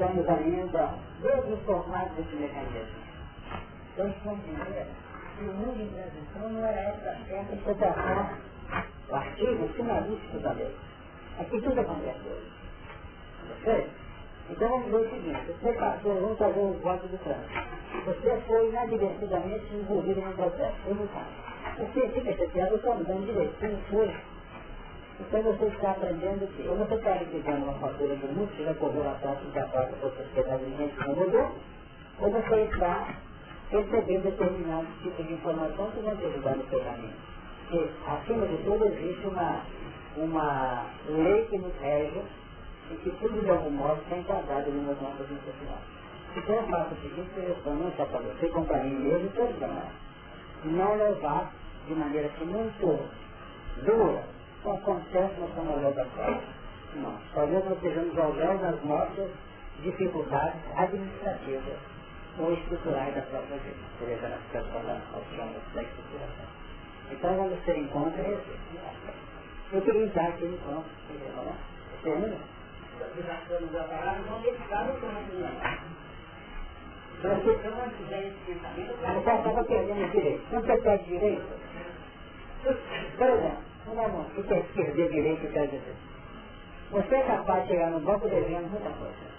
estamos ainda desinformados desse mecanismo. Então, compreender que o mundo em transição não era essa certa de tratar o artigo finalístico da lei. Aqui tudo acontece hoje. Ok? Então vamos ver o seguinte, você passou, vamos fazer um voto do trânsito. Você foi inadvertidamente envolvido num processo, eu não faço. Você fica chateado, eu estou andando direito, você não foi. Então você está aprendendo que ou você está recebendo uma fatura do muito, você já correu a taxa de acordo com a sociedade de gente que não mudou, ou você está recebendo determinado tipo de informação que vai te ajudar no caminho. Porque, acima de tudo, existe uma, uma lei que nos rege e que tudo de algum modo está enquadrado nas nossas necessidades. Então eu faço o seguinte sugestão, não só para você, como para mim mesmo todos nós. Não levar de maneira que muito dura o acontece na sua da prova. Não. Talvez nós estejamos jogando as nossas dificuldades administrativas ou estruturais da própria vida. Seja na questão da noção da estruturação. Então vamos ter em conta esse. Eu queria usar aquele encontro. Você ainda? Nós a palavra, vamos dedicar o campo não estava perdendo direito. Você perde direito, por exemplo, não, o que é perder direito quer dizer? Você é capaz de chegar no banco devendo muita coisa.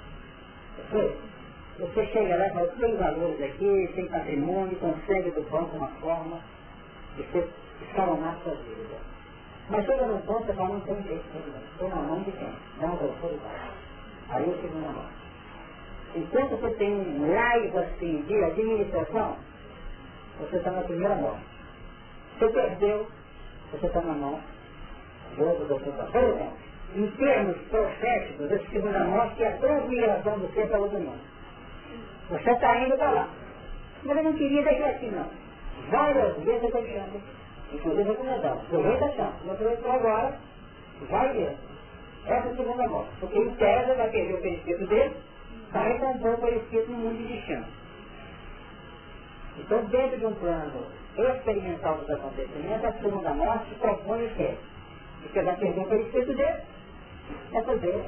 Você, chega lá e fala, tem valores aqui, tem patrimônio, consegue do banco uma forma de você escalonar sua vida. Mas chega no ponto e fala, não tem jeito, estou na mão de quem? Não, da autoridade. Aí eu chego na mão. Enquanto você tem um laivo assim de administração, você está na primeira mão. Você perdeu, você está na mão do outro doutor. Por exemplo, em termos proféticos, esse segunda morte é a transmigração do ser para outro mundo. Você está indo para lá. Mas eu não queria deixar aqui, não. Várias vezes eu estou deixando. Inclusive eu recomendado. Aproveita a chance. Não aproveitou agora, vai ver. Essa é a segunda morte. Porque em tese vai perder o perispírito dele, vai recompor o perispírito no mundo de chão. Então, dentro de um plano experimental dos acontecimentos, a segunda morte propõe o quê? Porque vai perder o perispírito dele, é fazer.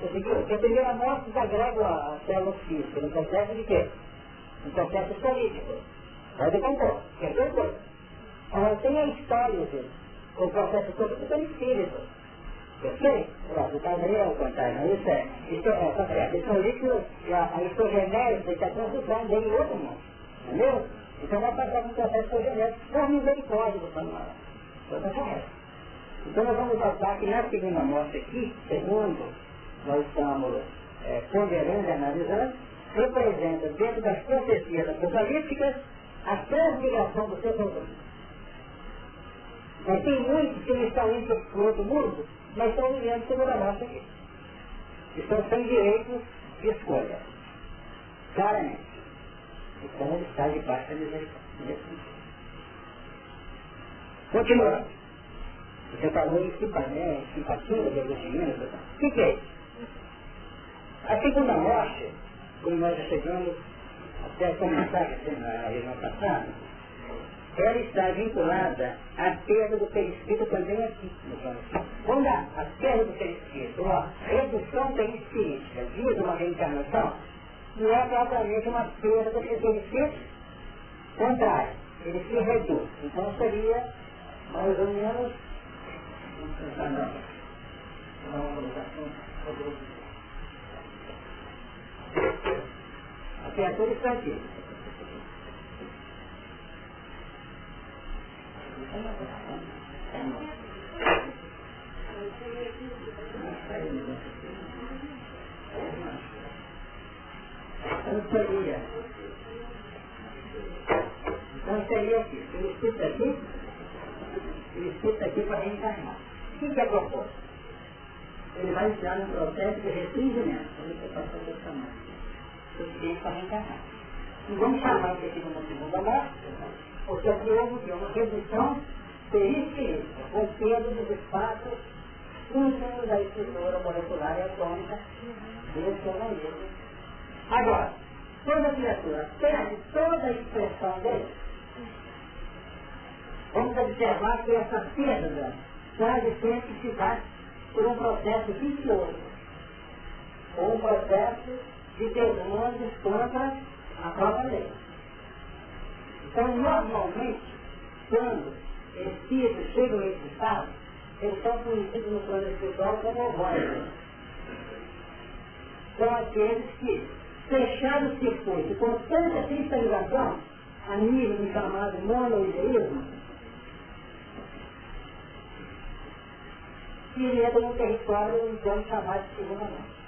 Porque a primeira morte desagrega a célula física, no processo de quê? No processo político. Vai decompor, quer dizer, Agora tem a história dele, o processo político pelo espírito. Ok? Pronto, está aí ao contrário, isso é, isso é, é, é, isso é líquido, a, a histogenese está transitando dele em outro mundo. Entendeu? Então passar por um processo histogenético por misericórdia do Samuel. Então correto. Então nós vamos notar que na segunda morte aqui, segundo nós estamos é, ponderando e analisando, representa dentro das profecias apocalípticas a transmigração do ser humano. Mas tem muitos que não estão indo para o outro mundo, mas estão vivendo segunda morte aqui. Estão sem direito de escolha. Claramente. Então ele está debaixo da misericórdia. Continuando. Você falou em simpatia, simpatia, devotimento. O que, que é isso? A segunda morte, como nós já chegamos até comentar na reunião passada, ela está vinculada à perda do perispírito também aqui no plano Quando a, a perda do perispírito, a redução perispírica via uma reencarnação, não é propriamente uma perda do perispírito contrário, ele se reduz. Então seria mais ou menos a criatura está aqui. Então seria. Então seria aqui. Ele escuta aqui, ele escuta aqui para reencarnar. O que, é proposto? Ele vai entrar no processo de restringimento. Ele vai passar dessa mão. Suficiente para reencarnar. E vamos chamar isso aqui de segunda morte, porque aqui houve uma redução perispírica, com perda dos espaços íntimos da estrutura molecular e atômica desse organismo. Agora, quando a criatura perde toda a expressão dele, vamos observar que essa perda quase sempre se dá por um processo vicioso, ou um processo de demônios contra a própria lei. Então, normalmente, quando espíritos chegam nesse estado, eles são conhecidos no plano espiritual como ovóides. São aqueles que, fecharam o circuito com tanta cristalização, a nível do chamado monoideísmo, que entra no território plano chamado de segunda mão.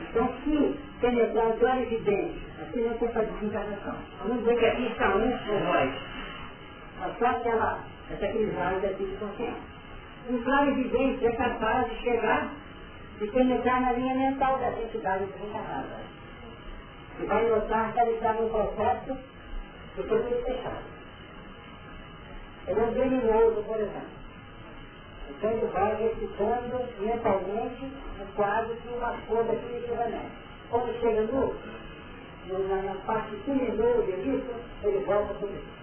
Então, se penetrar o plano evidente, assim não tem fazer desencarnação. Vamos dizer que aqui está um ovóide. Mas só aquela, essa crisálida aqui de consciência. Um plano evidente é capaz de chegar e penetrar na linha mental da entidade desencarnada. E vai notar que ela está num processo de produto fechado. Ele é um criminoso, por exemplo. Então ele vai recitando mentalmente um quadro de uma cor definitivamente. Quando chega no, no na, parte criminosa disso, ele volta para isso.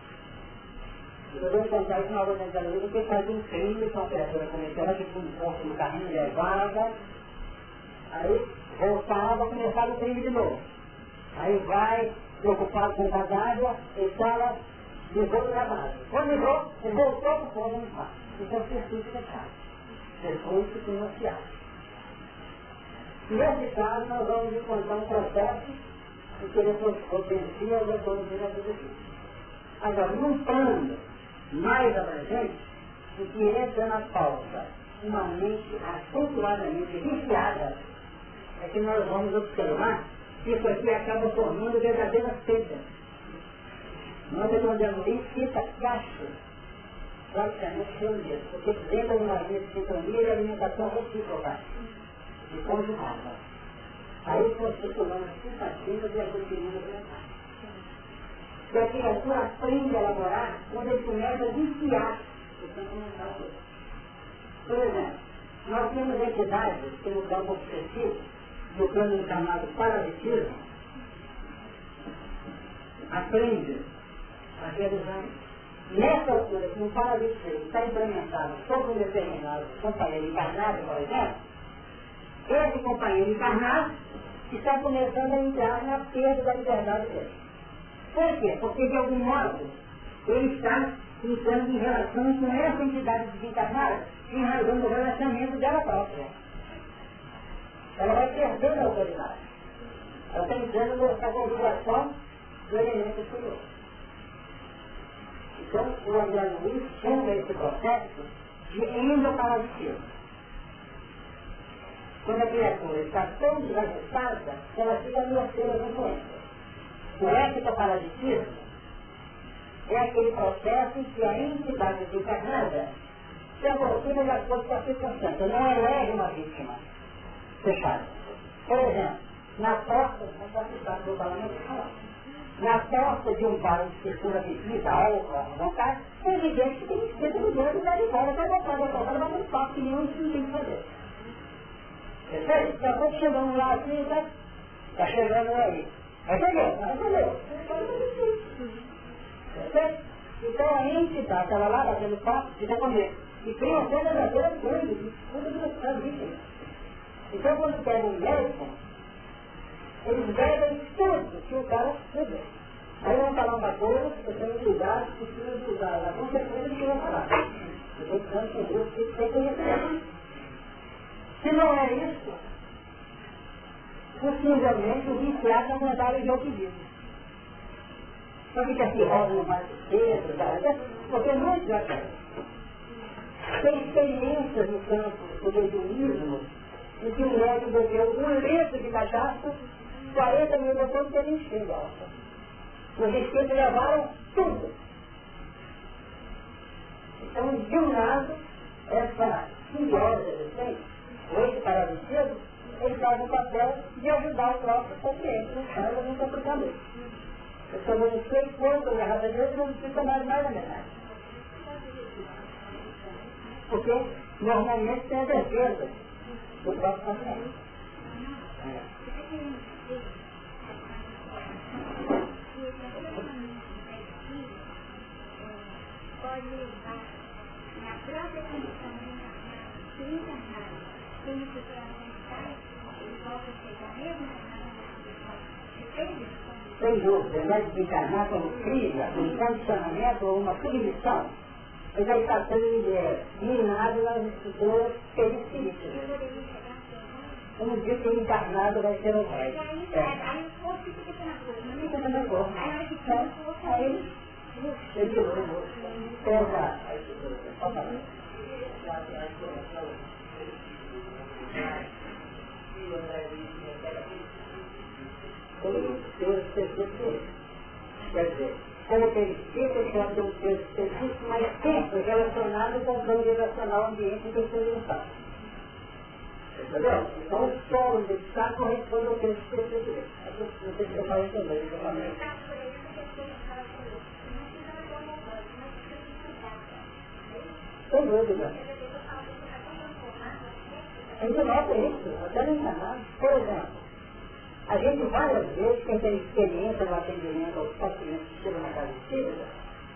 Eu vou contar isso na hora da luz, que faz um crime com a criatura cometeu, tipo um corpo no carrinho, levava, aí voltava, começava o crime de novo. Aí vai, preocupado com a d'água, e fala, ligou a base. Quando ligou, ele voltou para o fundo do mar. Então, circuito fechado. Circuito financiado. Nesse caso, nós vamos encontrar um processo em que ele potencia os autores da vida Agora, num plano mais abrangente, o que entra na pauta, uma mente acentuadamente viciada, é que nós vamos observar isso aqui acaba formando verdadeiras pedras. Nós encontramos isso, fita caixa, praticamente mesmo, porque dentro de uma linha de sintonia e alimentação recíproca, de conjugada. Aí constituamos simpatia e aglutinamos mentais. E a criatura aprende a elaborar quando ele começa a viciar o campo mental dele. Por exemplo, nós temos entidades que no campo obsessivo, do plano chamado parasitismo, aprende a realizar Nessa altura, que um paralítico está implementado sobre um determinado companheiro encarnado, por exemplo, esse companheiro encarnado está começando a entrar na perda da liberdade dele. Por quê? Porque, de algum modo, ele está entrando em relação com essa entidade desencarnada em razão do relacionamento dela própria. Ela vai perdendo a autoridade. Ela está entrando nessa configuração do elemento superior. Então, o André Luiz chama esse processo de endoparasitismo. Quando a criatura está tão desajustada, ela fica mercê das influências. O ectoparasitismo é aquele processo em que a entidade desencarnada se aproxima de acordo com a circunstância, não elege uma vítima fechada. Por exemplo, na porta, está globalmente, na porta de um bar de escritura bebida, álcool, à vontade, é evidente que tem que ser do dono da embora voltar da porta, mas não faço que nenhum isso não tem que fazer. Perfeito? Daqui a pouco chegamos lá assim, tá? Tá chegando aí. Entendeu? Perfeito? Então a entidade, estava lá batendo papo, fica comigo. E tem uma coisa verdadeira grande, tudo buscando isso. Então quando pega um médico, eles bebem tudo que o cara bebeu. Aí vão falar uma coisa, eu tenho cuidado, preciso de usar. A consequência que eu vou falar. Eu estou precisando que Deus que tem conhecimento. Se não é isso, possivelmente o viciado não mandava de outro livro. Só que aqui roda no mais cedo, porque não já tem experiências no campo do mediunismo em que o médico bebeu um litro de cachaça 40 mil pessoas que nem chega. Os espíritos levaram tudo. Então, de um lado, essa simbiose existente, oito paralisias, ele faz o papel de ajudar o próprio paciente no caso no comportamento. Eu só não sei quanto na raça dele, não fica mais mais na metade. Porque normalmente tem a defesa do próprio paciente. É pode levar na própria condição de encarnado, se encarnado, tem que vontade, ele volta a ser a mesma encarnada sem dúvida, vai desencarnar como cria, um condicionamento ou uma submissão, ele vai estar sendo minado nas estruturas periféricas. Um dia que ele encarnado vai ser o rei. É. Aí o corpo fica na cor, não fica na cor. Aí ele pega. Ele Quer dizer, características quanto um serviço mais tempo relacionado com o plano vibracional ambiente em que ele está. Entendeu? Então o solo de está corresponde ao tempo específico. Não sei se eu falo falei. Sem dúvida. A gente nota isso, até no enganado. Por exemplo, a gente várias vezes, quem tem experiência no atendimento aos pacientes que chegam na casa espírita,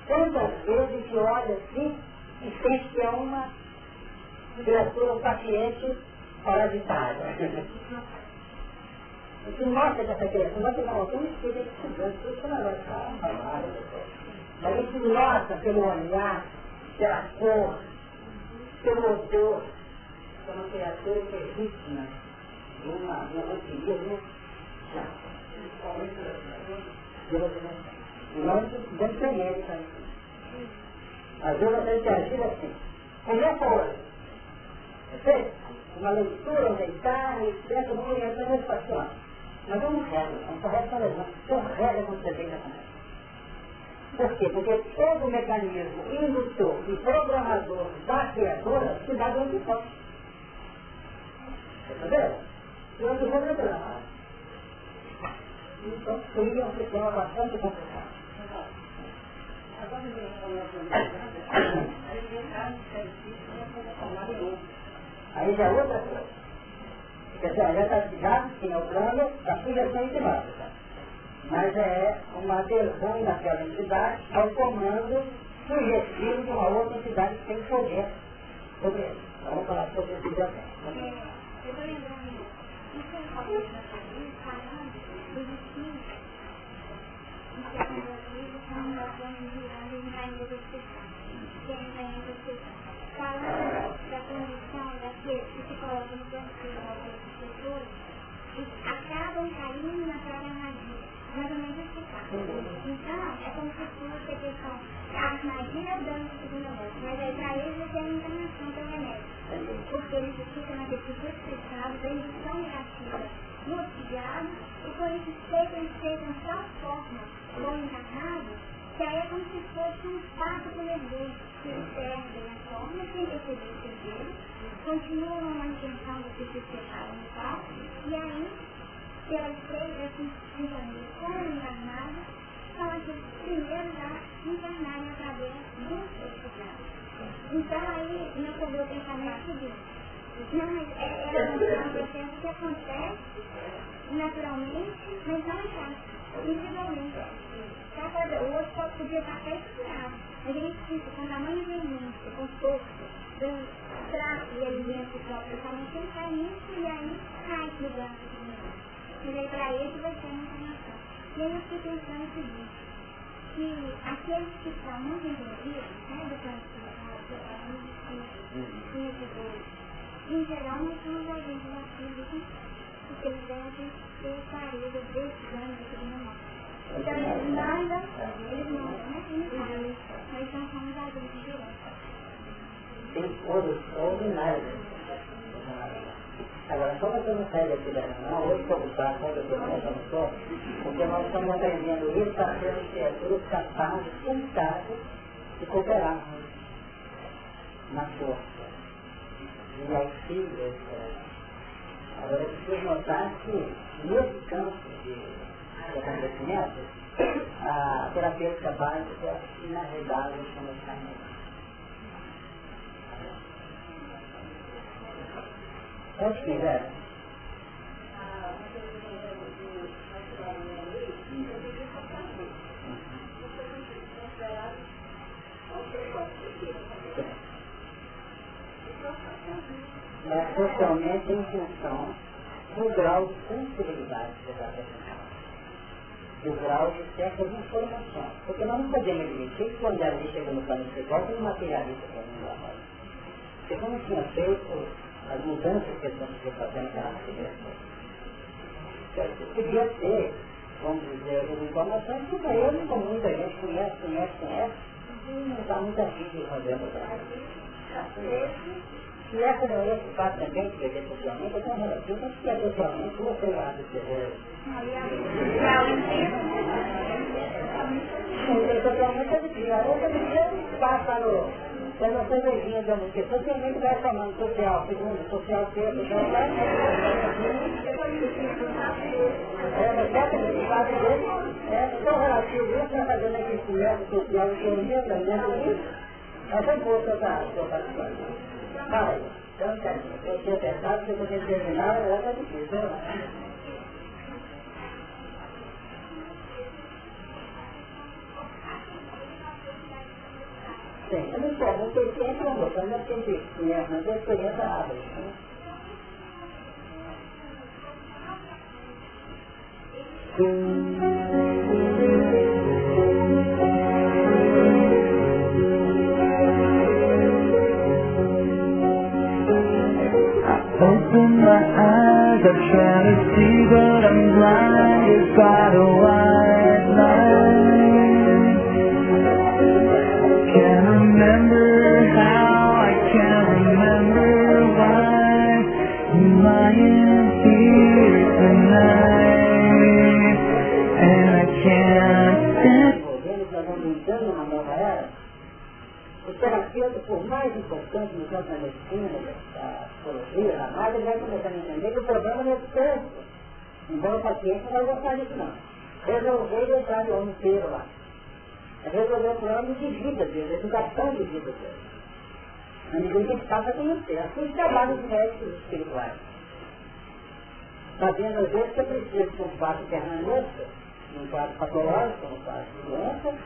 quantas vezes que olha assim e sente que é uma criatura, um paciente parasitária. E que mostra que essa criatura, tem um espírito estudante, isso não vai. Mas a gente nota pelo olhar, pela cor, pelo odor, que é uma criatura que é vítima de uma, uma antiga, nós medo também. Às vezes a gente agir assim. Começa hoje. Você? Uma leitura, um deitar, etc. Vamos orientar nesse paciente. Mas vamos regra, não correto não. São regras quando você deita com por quê? Porque todo o mecanismo indutor e programador da criatura se dá de fora. Entendeu? Durante o programa. Então, seria um sistema bastante complicado. Aí já é outra coisa. Quer dizer, já está ligado, sim, ao plano da sugestão enzimática. Mas é uma adesão daquela entidade ao comando sugestivo de uma outra entidade que tem poder sobre ele. Vamos falar sobre isso já. Eu estou lembrando, isso é Porque eles ficam naquele tipo expressado da indução negativa no obsidiado e por isso chegam, chegam de tal forma como encarnados que aí é como se fosse um espaço de leveza que eles perdem a forma sem perceber o dele, continuam uma intenção de se separar no tal, e aí, pelas três assim, sintonia como encarnados, são aqueles primeiros a encarnarem através do especificado. Então aí, é o seguinte, não, mas é, é um processo que acontece naturalmente, mas não é fácil, individualmente. O outro podia estar até escurado, mas ele precisa, com tamanho veemência, com força, trato e alimento próprio, somente ele cai nisso e aí cai no aí para ele vai ser uma encarnação. E aí eu fiquei pensando o seguinte, que aqueles que estão muito envolvidos, né, do em geral não são os agentes da física, porque eles devem ter clareza desse de segunda mão. Então eles mandam, eles mandam, né? Eles mas não são os agentes diretos. Tem coisas extraordinárias. Agora, como você não sai daqui da reunião, hoje estou ocupado, quando eu estou começando porque nós estamos aprendendo isso para ser criaturas capazes, sentadas, de cooperar na força de auxílio. Agora, é preciso notar que, nesse campo de acontecimento, a terapêutica básica inarredável como está Pode quiser. É totalmente em função do grau de sensibilidade você está apresentando. do grau de certas informações. Porque nós não podemos admitir que quando ali chegou no plano espiritual, tem um materialista para mim lá Porque como tinha feito as mudanças que estão se fazendo naquela direção. Podia ter, vamos dizer, as informações que para ele, como muita gente conhece, conhece, conhece, não está muito afim de fazer a e não é esse fato também, que é socialmente, é tão relativo, mas que é socialmente, você lá do que é. Socialmente é difícil. A outra dia passa no. Quando você beijinha da música, socialmente vai chamando social, segundo, social terceiro, social. É, mas só que o fato dele é tão relativo isso, vai fazendo aqui social, economia, aprendendo isso. Essa é boa sua participação. Fala Então, cara, eu tinha pensado que eu podia terminar, era outra difícil, né? Sim, eu não sei, não sei sempre uma coisa, mas tem que, né, mas a experiência abre, né? Open my eyes, I try to see, but I'm blinded by the white light. Can't remember how, I can't remember why. I'm lying here tonight, and I can't stand. Terapeuta, por mais importante no campo da medicina, da psicologia, mágica, ele vai começar a entender que o problema não é distância. Embora o paciente não vai gostar disso não. Resolver deixar o homem inteiro lá. É resolver o plano de vida dele, educação de vida dele. A medida que passa a conhecer. Assim que trabalha os médicos espirituais. Sabendo às vezes que é preciso de um quadro permanente, um quadro patológico, um quadro de doença,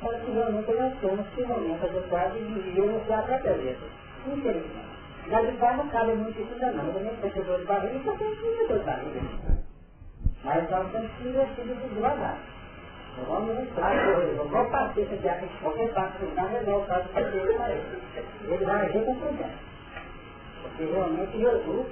para que realmente nós temos que momento adequado de viver no quadro da cabeça. Infelizmente. Na verdade não cabe muito isso não. Eu também tenho dor de só tenho que dor de barriga. Mas nós temos que investir isso devagar. Não vamos entrar eu não vou partir se vier qualquer parte do carro, é o caso que ele para ele. Ele vai agir com prudência. Porque realmente Jesus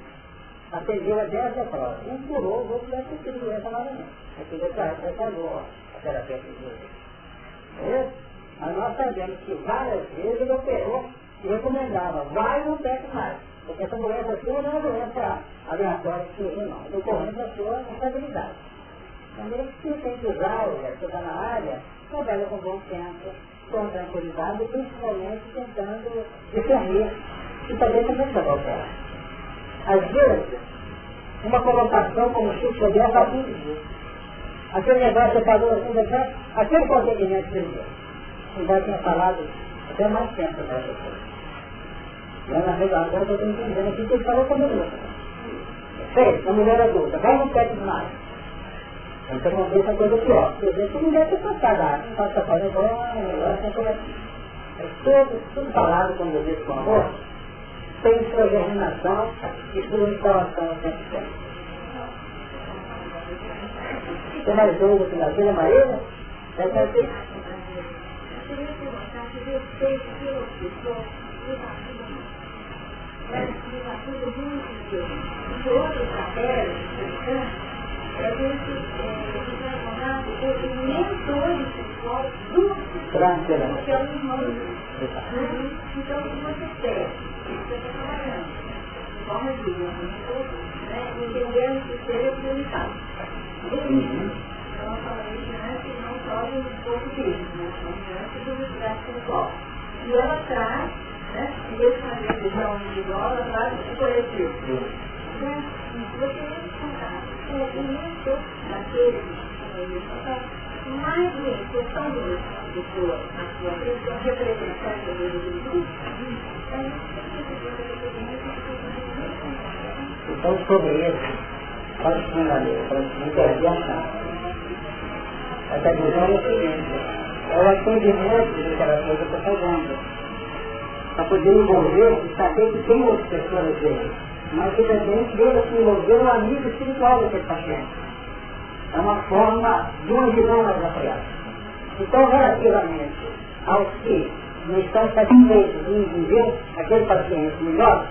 atendeu a dessa prova. Um curou, o outro vai ter doença novamente. Aqui depois acabou a terapia de Jesus. Mas nós sabemos que várias vezes ele operou e recomendava, vai não pegue mais. Porque essa doença sua não é uma doença aleatória que surgiu não. É decorrente da sua responsabilidade. Então ele que tem que usar, que está na área, trabalha com bom senso, com tranquilidade, principalmente tentando discernir e também também precisa operar. Às vezes, uma colocação como se souber faz tudo isso. Aquele negócio você falou assim, aquele procedimento que ele embora tenha falado até mais tempo para essa coisa. Lá na rede agora eu estou entendendo aqui que ele falou com a mulher. Fez, a mulher adulta, vai no pé mais. Então vamos ver essa coisa pior. Quer dizer, que mulher tem passada, não passa falando igual, negócio, coisa. É tudo, tudo falado quando eu digo com amor, tem sua germinação e sua instalação ao tempo tempo. Tem mais dúvida que na Vila Maria? É que assim. outros papéis, a gente vai o mentor sexual do que é o. Então, o você quer? Você. De forma de entendendo que seja prioritário. Então, eu falei diante não só um pouco disso, né? diante do universo espiritual. E ela traz, né? em vez de fazer a visão individual, ela traz o coletivo. Né? E você contar com o mentor daquele que mais do questão do pessoa na sua vida, representante do grupo, então sobre isso, fundamentos, para os intervenção. Essa visão é o seguinte, é o atendimento de aquela coisa que eu estou fazendo. Para poder envolver e saber que tem outras pessoas dele. Mas que também se envolver um amigo espiritual daquele paciente. é uma forma de uma visão mais apoiada. Então, relativamente aos que não estão satisfeitos em viver aquele paciente melhor,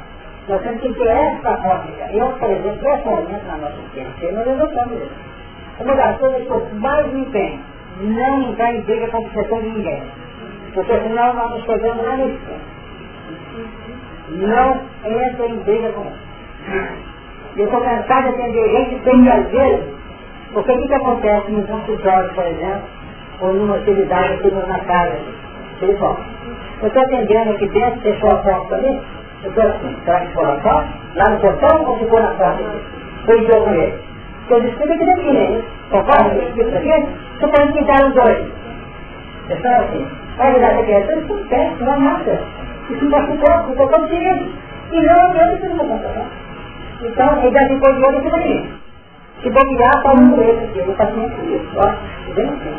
nós temos que ter essa ótica. Eu, por exemplo, pessoalmente na nossa ciência, nós adotamos isso. Uma das coisas que eu mais me empenho, não entrar em briga com a de ninguém. Porque senão nós nos perdemos lá nisso. Não entra em briga com isso. Eu estou cansado de atender gente sem vezes, porque o que, que acontece no consultório, por exemplo, ou numa atividade aqui na casa, pessoal. Eu estou atendendo aqui dentro, fechou a porta ali, eu estou assim, será que ficou na porta? Lá no portão ou ficou na porta? Foi eu com ele. Eu disse, que aqui, né? Concorda? Isso aqui? Você pode pintar os dois. Pessoal assim, vai virar a criatura, isso não tem, não é nada. Isso não ficou, ficou contigo. E não adianta que não vou contar. Então, ele já ficou de olho aqui. Se bobear, pode morrer, porque o paciente é isso. Ó, bem assim.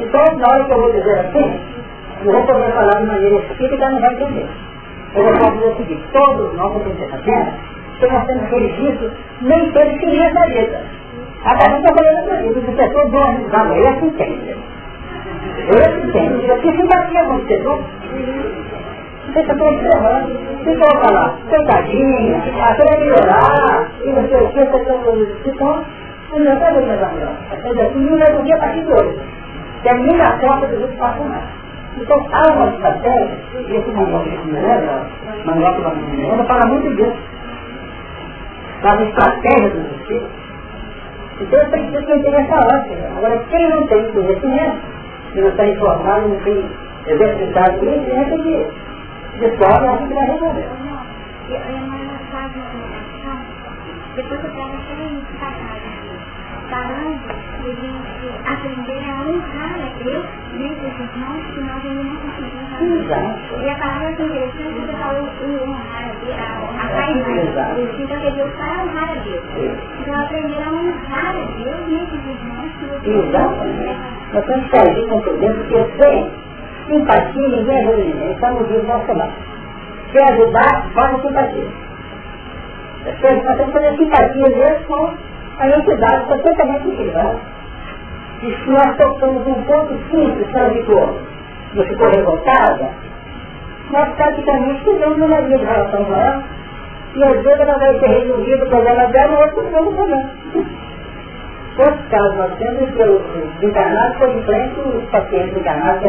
Então, na hora que eu vou dizer assim, eu vou poder falar de maneira espírita, não vai entender. Eu vou dizer o seguinte, todos nós que estamos fazendo, que nós temos registro, nem todos queriam essa vida. Agora, não estou falando para isso, as pessoas dão risada, eu assim entendo. Eu assim entendo. Eu fiz simpatia com você, não? Você está observando, fica a falar, coitadinha, até vai melhorar, e não sei o que, você está falando isso. Então, não está vendo mais melhor. Mas assim, não vai dormir a partir de hoje. Termina a conta do outro passo mais. Então, há uma estratégia, e esse manual que me lembra, manual que me lembra, fala muito disso. Das estratégias dos espíritos. Então, preciso que tenha essa ótica. Agora, quem não tem conhecimento, se não está informado, não tem exercitado conhecimento, que descobre, acha que vai resolver. Depois eu pego três passagens falando de a gente aprender a honrar a Deus dos irmãos que nós ainda não conseguimos fazer. E a palavra é interessante porque você falou o honrar a Deus, a, a caridade. Então que Deus para honrar a Deus. Então aprender a honrar a Deus nesses irmãos que você Exatamente. Nós temos que agir com prudência, porque sem simpatia ninguém ajuda ninguém. Estamos vivos nosso trabalho. Quer ajudar, faça simpatia. Nós temos que fazer simpatia mesmo com a entidade completamente equilibrada. E se nós tocamos um ponto simples que ela ficou, não ficou revoltada, nós praticamente tivemos uma linha de relação com ela, e às vezes ela vai ter resolvido o problema dela e outro problema. Quantos casos nós temos que os encarnados foram em frente os pacientes encarnados que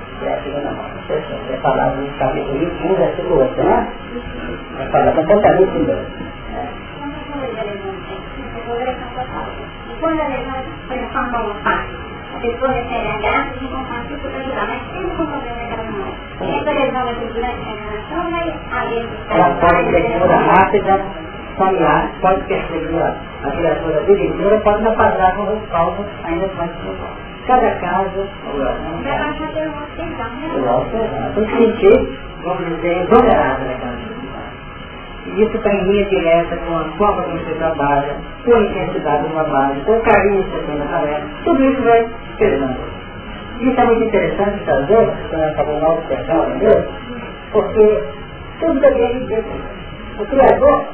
a saber? Legal. Tentu, ya kita nama. Saya salah di kami ini mudah seluruh, ya. Salah tempat kami itu. Quando a gente foi na forma voltar, a pessoa recebe a graça de encontrar isso para ajudar, mas sempre com problema daquela mão. Essa lesão da cultura da encarnação vai haver Ela pode ter cura rápida, familiar, pode perseguir a criatura dividida, pode não pagar com os palmos ainda mais Cada caso, vai baixar pelo nosso tesão, né? o tem que sentir, vamos dizer, vulnerável naquela. E isso está em linha direta com a forma como você trabalha, com a intensidade do trabalho, com o carinho que você tem na tarefa. Tudo isso vai pesando. Isso é muito interessante fazer, quando eu falo mal especial, entendeu? Porque tudo depende de O Criador,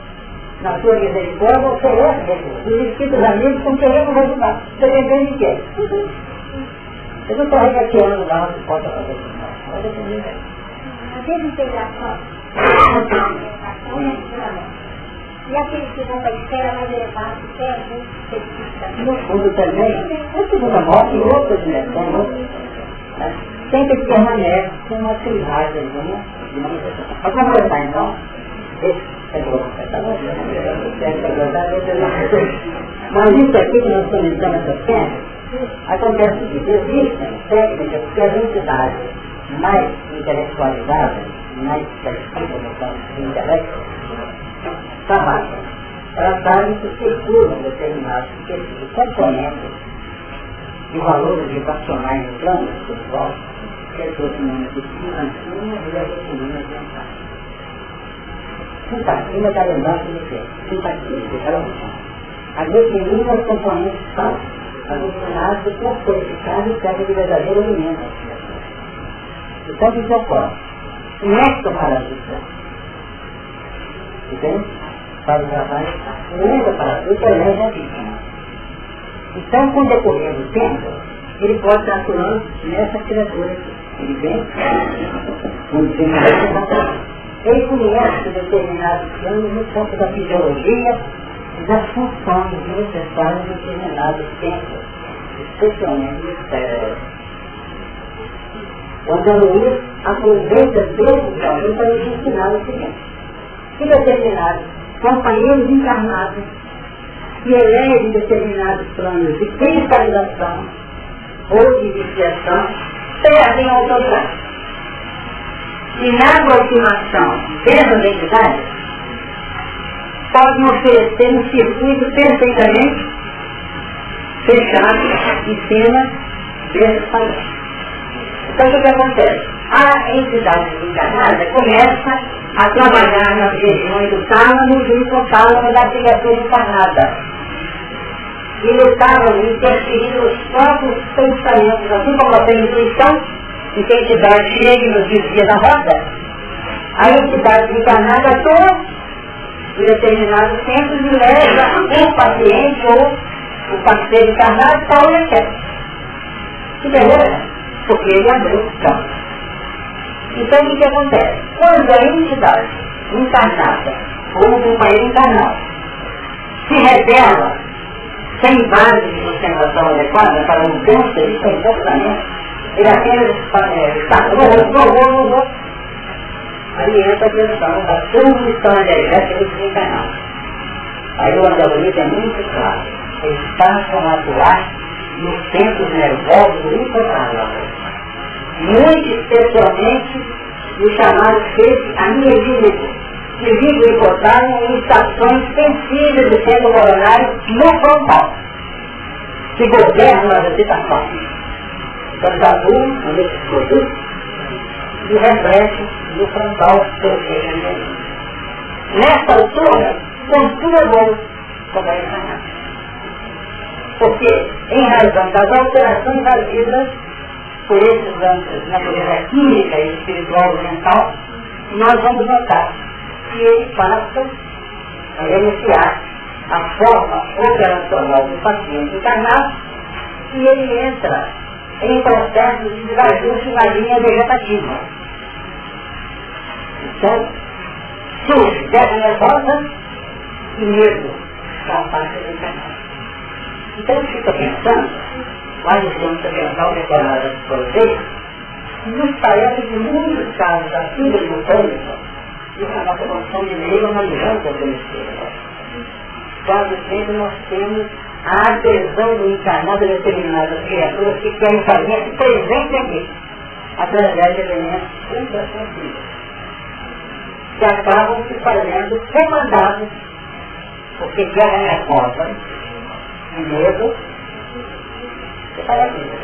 na sua misericórdia, oferece recursos. Os espíritos amigos estão querendo ajudar. Dependendo de quê? Eu não estou regateando lá, que pode fazer não. Vai depender. A desintegração e aqueles que vão para a esfera mais elevada, que é muito específica. No fundo também, a segunda morte e outra dimensão, né? sempre permanece com uma alguma de manifestação. Para completar então, é mas isso aqui que nós estamos dando essa cena, acontece seguinte, existem técnicas que as entidades mais intelectualizadas, mais campo do intelecto, trabalham. tratarem que circulam determinados componentes de valores vibracionais no plano espiritual, que é o cinema de simpatia e a de vontade. Simpatia da lembrança do que? Simpatia, um. A definir os componentes são alucinados do corpo purificado e serve de verdadeiro alimento. Então, o que ocorre? Conecta para a vida. Entende? Para o trabalho, conecta para a vida, eleva a vítima. Então, com o decorrer do tempo, ele pode estar atuando nessa criatura aqui. Ele vem, quando tem ele conhece determinados planos no campo da fisiologia das funções necessárias em determinados tempos, especialmente no cérebro. O Antônio aproveita desse caminho para nos ensinar o seguinte, que determinados companheiros encarnados que elegem determinados planos de cristalização ou de iniciação perdem autoridade. E na aproximação dessa identidade, podem oferecer um circuito perfeitamente fechado em cima desses padrões. Então o que, acontece? A entidade encarnada começa a trabalhar nas regiões do tálamo e do hipotálamo da criatura encarnada. E no tálamo interferir nos próprios pensamentos, assim como a tem intuição, e que a entidade chega e nos desvia da roda, a entidade encarnada atua em determinados tempos e leva o paciente ou o parceiro encarnado para ele quer. Entendeu? Porque ele abriu o campo. Então o que, que acontece? Quando a entidade encarnada ou o companheiro encarnado se revela sem base de sustentação adequada para mudança de comportamento, ele apenas está, vou, vou, Aí entra a questão da transmissão energética do desencarnado. Aí o andalurismo é muito claro. Eles passam a atuar nos centros nervosos do hipotálamo. Muito especialmente no chamado feixe amielínico, que liga o hipotálamo em estações sensíveis do centro coronário no frontal, que governam as agitações. Então, da luz, nesses produtos, e reflete no frontal perfeito. Nessa altura, é bom como é encarnado. Porque, em razão das alterações vazidas por esses ângulos, natureza química e espiritual e mental, nós vamos notar que ele passa a iniciar a forma operacional do paciente encarnado e ele entra em processo de desajuste na linha vegetativa. Então, surge dessa nervosa e medo da parte do encarnado. Então fica pensando, quase ciência mental declarada por vocês, nos parece que muitos casos da síndrome do pânico e a nossa condição de meio não adianta conhecer. Quase sempre nós temos a adesão do encarnado a determinadas criaturas que querem fazer presente aqui, através de elementos intrasensíveis que acabam se fazendo comandados, porque guerra é contra, e medo, para a vida.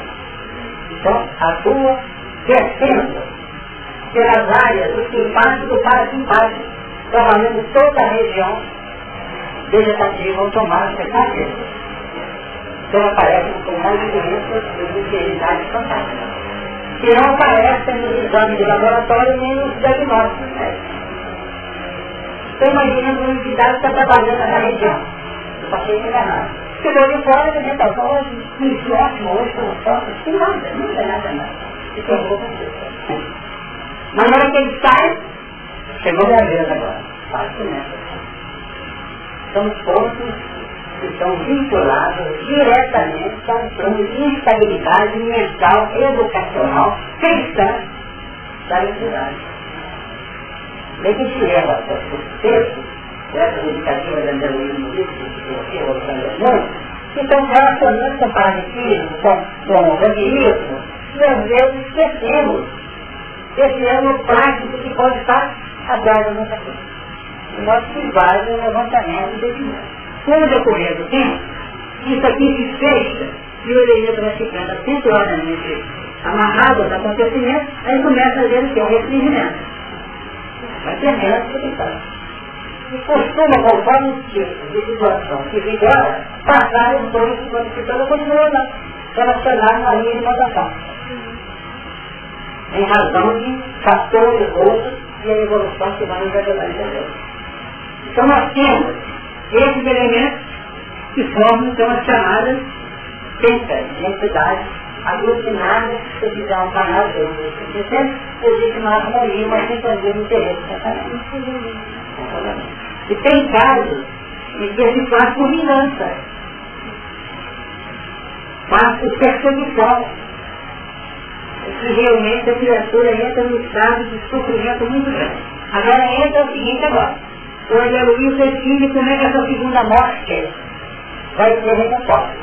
Então, atua descendo pelas áreas do simpático para simpático, trabalhando toda a região vegetativa automática da vida. Então aparecem com mais doenças de inferioridade fantástica. Que não aparecem nos exames de laboratório nem nos diagnósticos médicos. Então imagina uma entidade que está trabalhando na região. Eu passei enganado. Chegou de fora, a gente falou, hoje, isso ótimo, hoje com fotos, que nada, não tem nada. Isso é um pouco Mas na hora que ele sai, chegou minha vez agora. Fácil nessa. São pontos que estão vinculados diretamente a um plano de instabilidade mental, educacional, cristã da entidade. Que se leva o texto, essa iniciativa de andaluísmo que estão relacionando com parasitismo, com, com vampirismo, e às vezes esquecemos esse ano prático que pode estar atrás da nossa vida. nós fizemos o levantamento desse Com o decorrer do tempo, isso aqui se fecha e o eleito vai ficando acentuadamente amarrado aos acontecimentos, aí começa a ver o que é o. Vai ter menos que E costuma, conforme os tipos de situação que vigora, passar os dois que quando continua lá, relacionado na linha de votação. Em razão de fatores outros e a evolução que vai nos ajudar a entender. Então nós temos esses elementos que formam então as chamadas entidades aglutinadas que fizeram um canal de existe uma harmonia, uma sintonia de interesse. E tem casos em que ele faz por vingança, faz por perseguição. Que realmente a criatura entra no estado de sofrimento muito grande. Agora entra o seguinte agora. O Luiz define como é que essa segunda morte vai ser recomposta.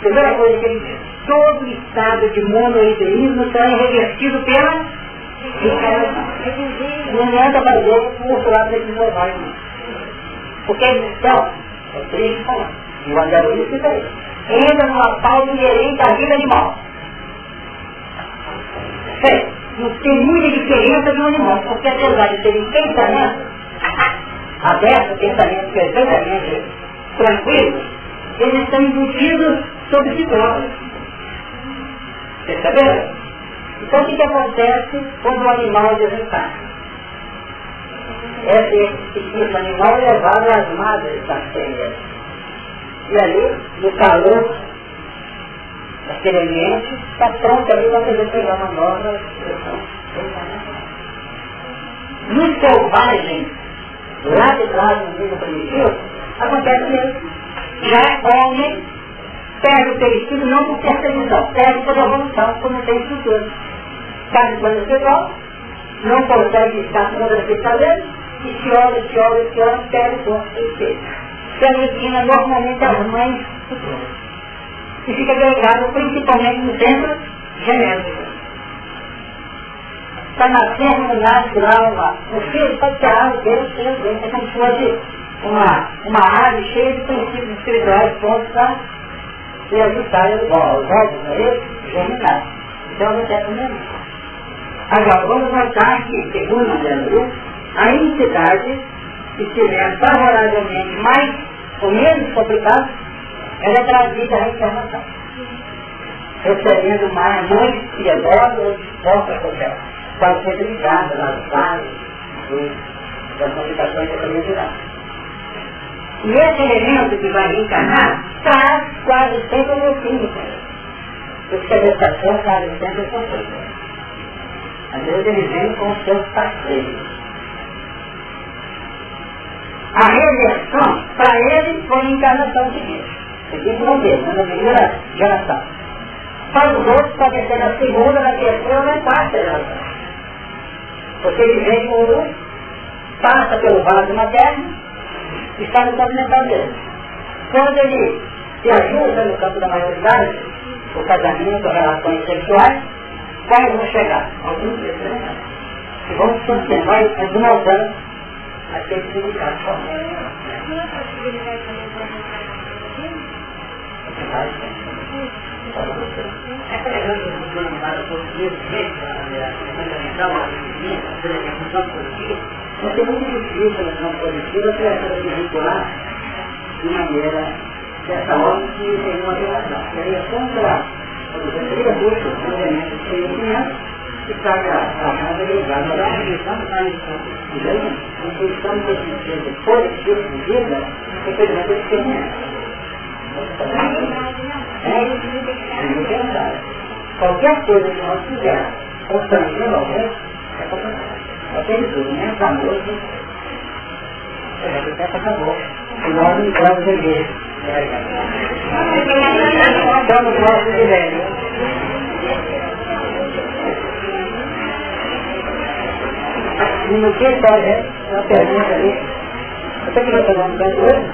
Primeira coisa que ele diz, todo estado de monoideísmo será revertido pela não adianta fazer o outro desse normal. Porque a missão é triste falar. E o Andaluí fica aí. Entra numa pauta inerente à vida animal. Sei, não tem muita diferença de um animal, porque apesar de terem pensamento, aberto, pensamento perfeitamente tranquilo, eles estão embutidos sobre si próprios. Perceberam? Então o que, que acontece quando o animal é desencarna? Esse tipo animal é levado às madres bactérias. E ali, no calor daquele ambiente, está pronto ali para poder pegar uma nova expressão. Nos selvagens, lá de trás no mundo primitivo, acontece isso. Já homem perde o perispírito não por perseguição, perde por evolução, não tem estrutura. Está de plano cerebral, não consegue estar com outra pensamento, e se olha, se olha, se olha, perde o corpo inteiro. Se alucina normalmente as mães e fica agregado principalmente no centro genético. Está nascendo, nasce lá o filho está criado dele, é como se fosse uma, uma ave cheia de princípios espirituais prontos para se ajustarem os ovos, não é isso? Germinar. Então não quer comer Agora, vamos notar que, segundo André a entidade que estiver favoravelmente mais ou menos complicada, ela é trazida à encarnação. Recebendo mais mães piedosas dispostas qualquer. Pode ser ligada nas várias das complicações da caminhada. E esse elemento que vai reencarnar traz quase sempre o química. Porque a gestação quase sempre conflito. Às vezes ele vem com os seus parceiros. A reversão, para ele, foi a encarnação seguinte. Aqui não vê, na primeira geração. Para os outros, pode ser na segunda, na terceira ou na quarta geração. Porque ele vem com passa pelo vaso materno, está no campo mental dele. Quando ele se ajuda no campo da maioridade, o casamento, relações sexuais, quais vão chegar? Alguns desses que vão se observar e desmoldando aquele significado formal. Que a a mas é muito difícil na ação positiva a criatura vincular de maneira dessa ordem que tem uma relação. Seria contra seria busto, obviamente, de conhecimento, que está tratando ligado à religião da lei, em função do sentido positivo de vida, referimento ao experimento. É? Qualquer coisa que nós fizermos, constrangendo alguém, é complicado aquele da noite, o tempo acabou. E nós não entramos em. Estamos nossos direitos. E no que pode, é uma pergunta ali. Você que vai pegar um canto hoje?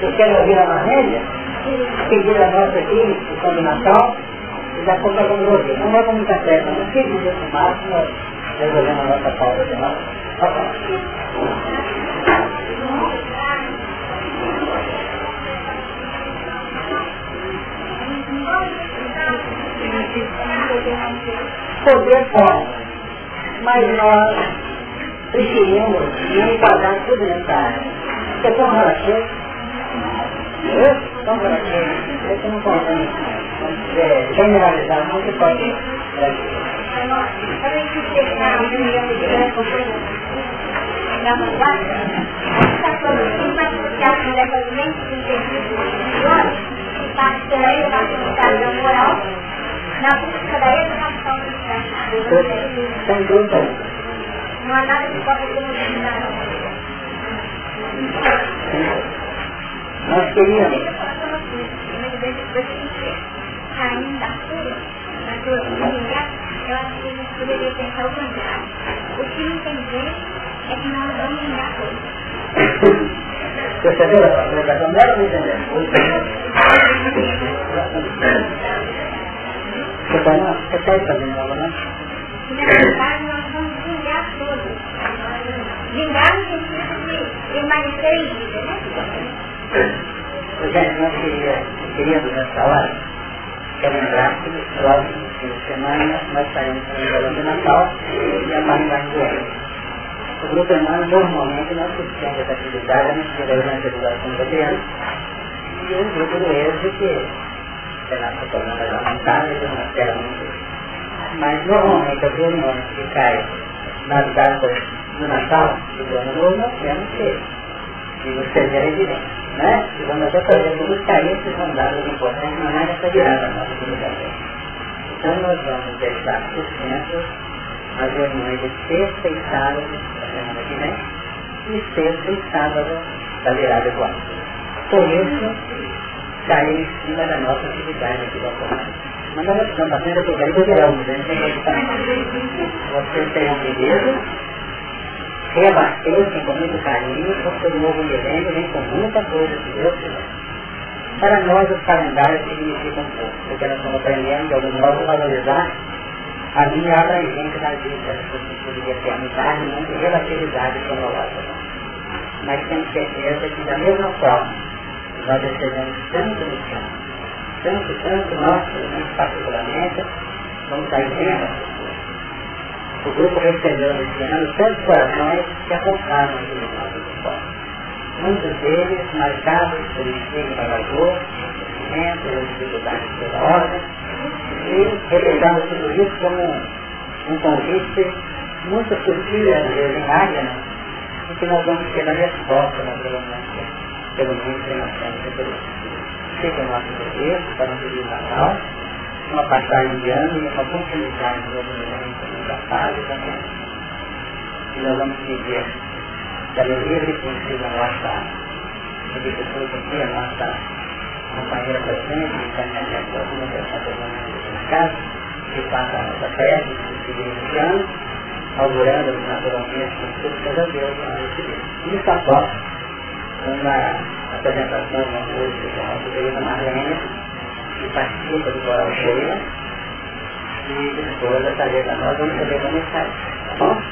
Vocês querem ouvir a Marmédia? Pedir a nossa aqui, o São de Natal, e já ouvir. Não é como café, mas quer com máximo, resolvendo a nossa pauta de nós. Poder pode, mas nós preferimos não enquadrar tudo nessa área. Porque é tão relativo, tão relativo, é que não consegue é, generalizar, se pode da vanguarda, essa produção. Não eu acho que a gente poderia pensar o contrário. O que não tem jeito é que nós vamos negar coisas. Percebeu a colocação dela ou entendeu? Você está você está fazendo algo, né? Na verdade nós vamos vingar todos. Vingar no sentido de permanecer em vida, né? Gente, nós queríamos nessa hora, quero lembrar que nos próximos de semana nós saímos para o Salão de Natal e a passagem do ano. O grupo humano, normalmente, nós temos essa atividade, a gente tira a evangelização da criança e o grupo do êxito que será se tornando a vontade de uma terra muito. Mas, normalmente, as reuniões que caem nas datas do Natal do Ano Novo, nós temos que e vocês é evidente, né? E vamos até fazer buscar esses são dados importantes, não é essa virada da nossa comunicação. Então nós vamos deixar suspensos as reuniões de sexta e sábado da semana que vem e sexta e sábado da virada do ano. Por isso, caiu em cima da nossa atividade aqui da Comando. Mas nós estamos fazendo por aí do verão, né? Vocês tenham beleza, reabastecem com muito carinho, porque o novo milênio vem com muita coisa, se Deus quiser. Para nós, os calendários significam pouco, porque nós estamos aprendendo de algum modo valorizar a minha abrangência da vida, porque poderia ter amizade, muito relatividade cronológica. Mas tenho certeza que da mesma forma, nós recebemos tanto no chão, tanto, tanto nós, particularmente, vamos sair bem o grupo recebeu esse ano tantos corações que nosso esforço. Muitos deles marcados por ensino trabalhador, sofrimento, dificuldades toda ordem, e repensamos tudo isso como um, um convite muito sutil vezes em área, né? e que nós vamos ter a resposta, naturalmente, pelo mundo que nós temos recebido. Fica o nosso desejo para um feliz Natal, uma passagem de ano e uma continuidade do movimento da paz e também. E nós vamos pedir que a livre consiga a nossa pessoas aqui, a nossa companheira que está na minha casa, que está trabalhando na casa, que passa a nossa fé, que se iniciando, augurando naturalmente com tudo a Deus na noite dele. E está só uma apresentação, uma música com a nossa querida Marlene, que participa do coral cheia e depois a tarefa nós vamos fazer uma mensagem, tá bom?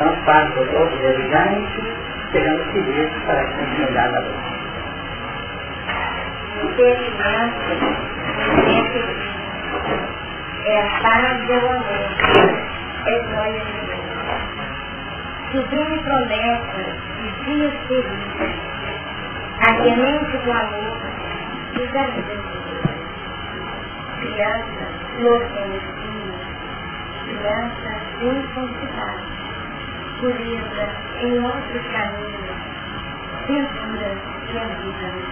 Então faço todos eles já e chegando feliz para continuar na luta. É a paz do amor. É glória de Deus. Seguindo promessas e dias felizes. A semente do amor e da vida criança flor feminina, criança infantilidade, pureza em outros caminhos, ventura que a vida.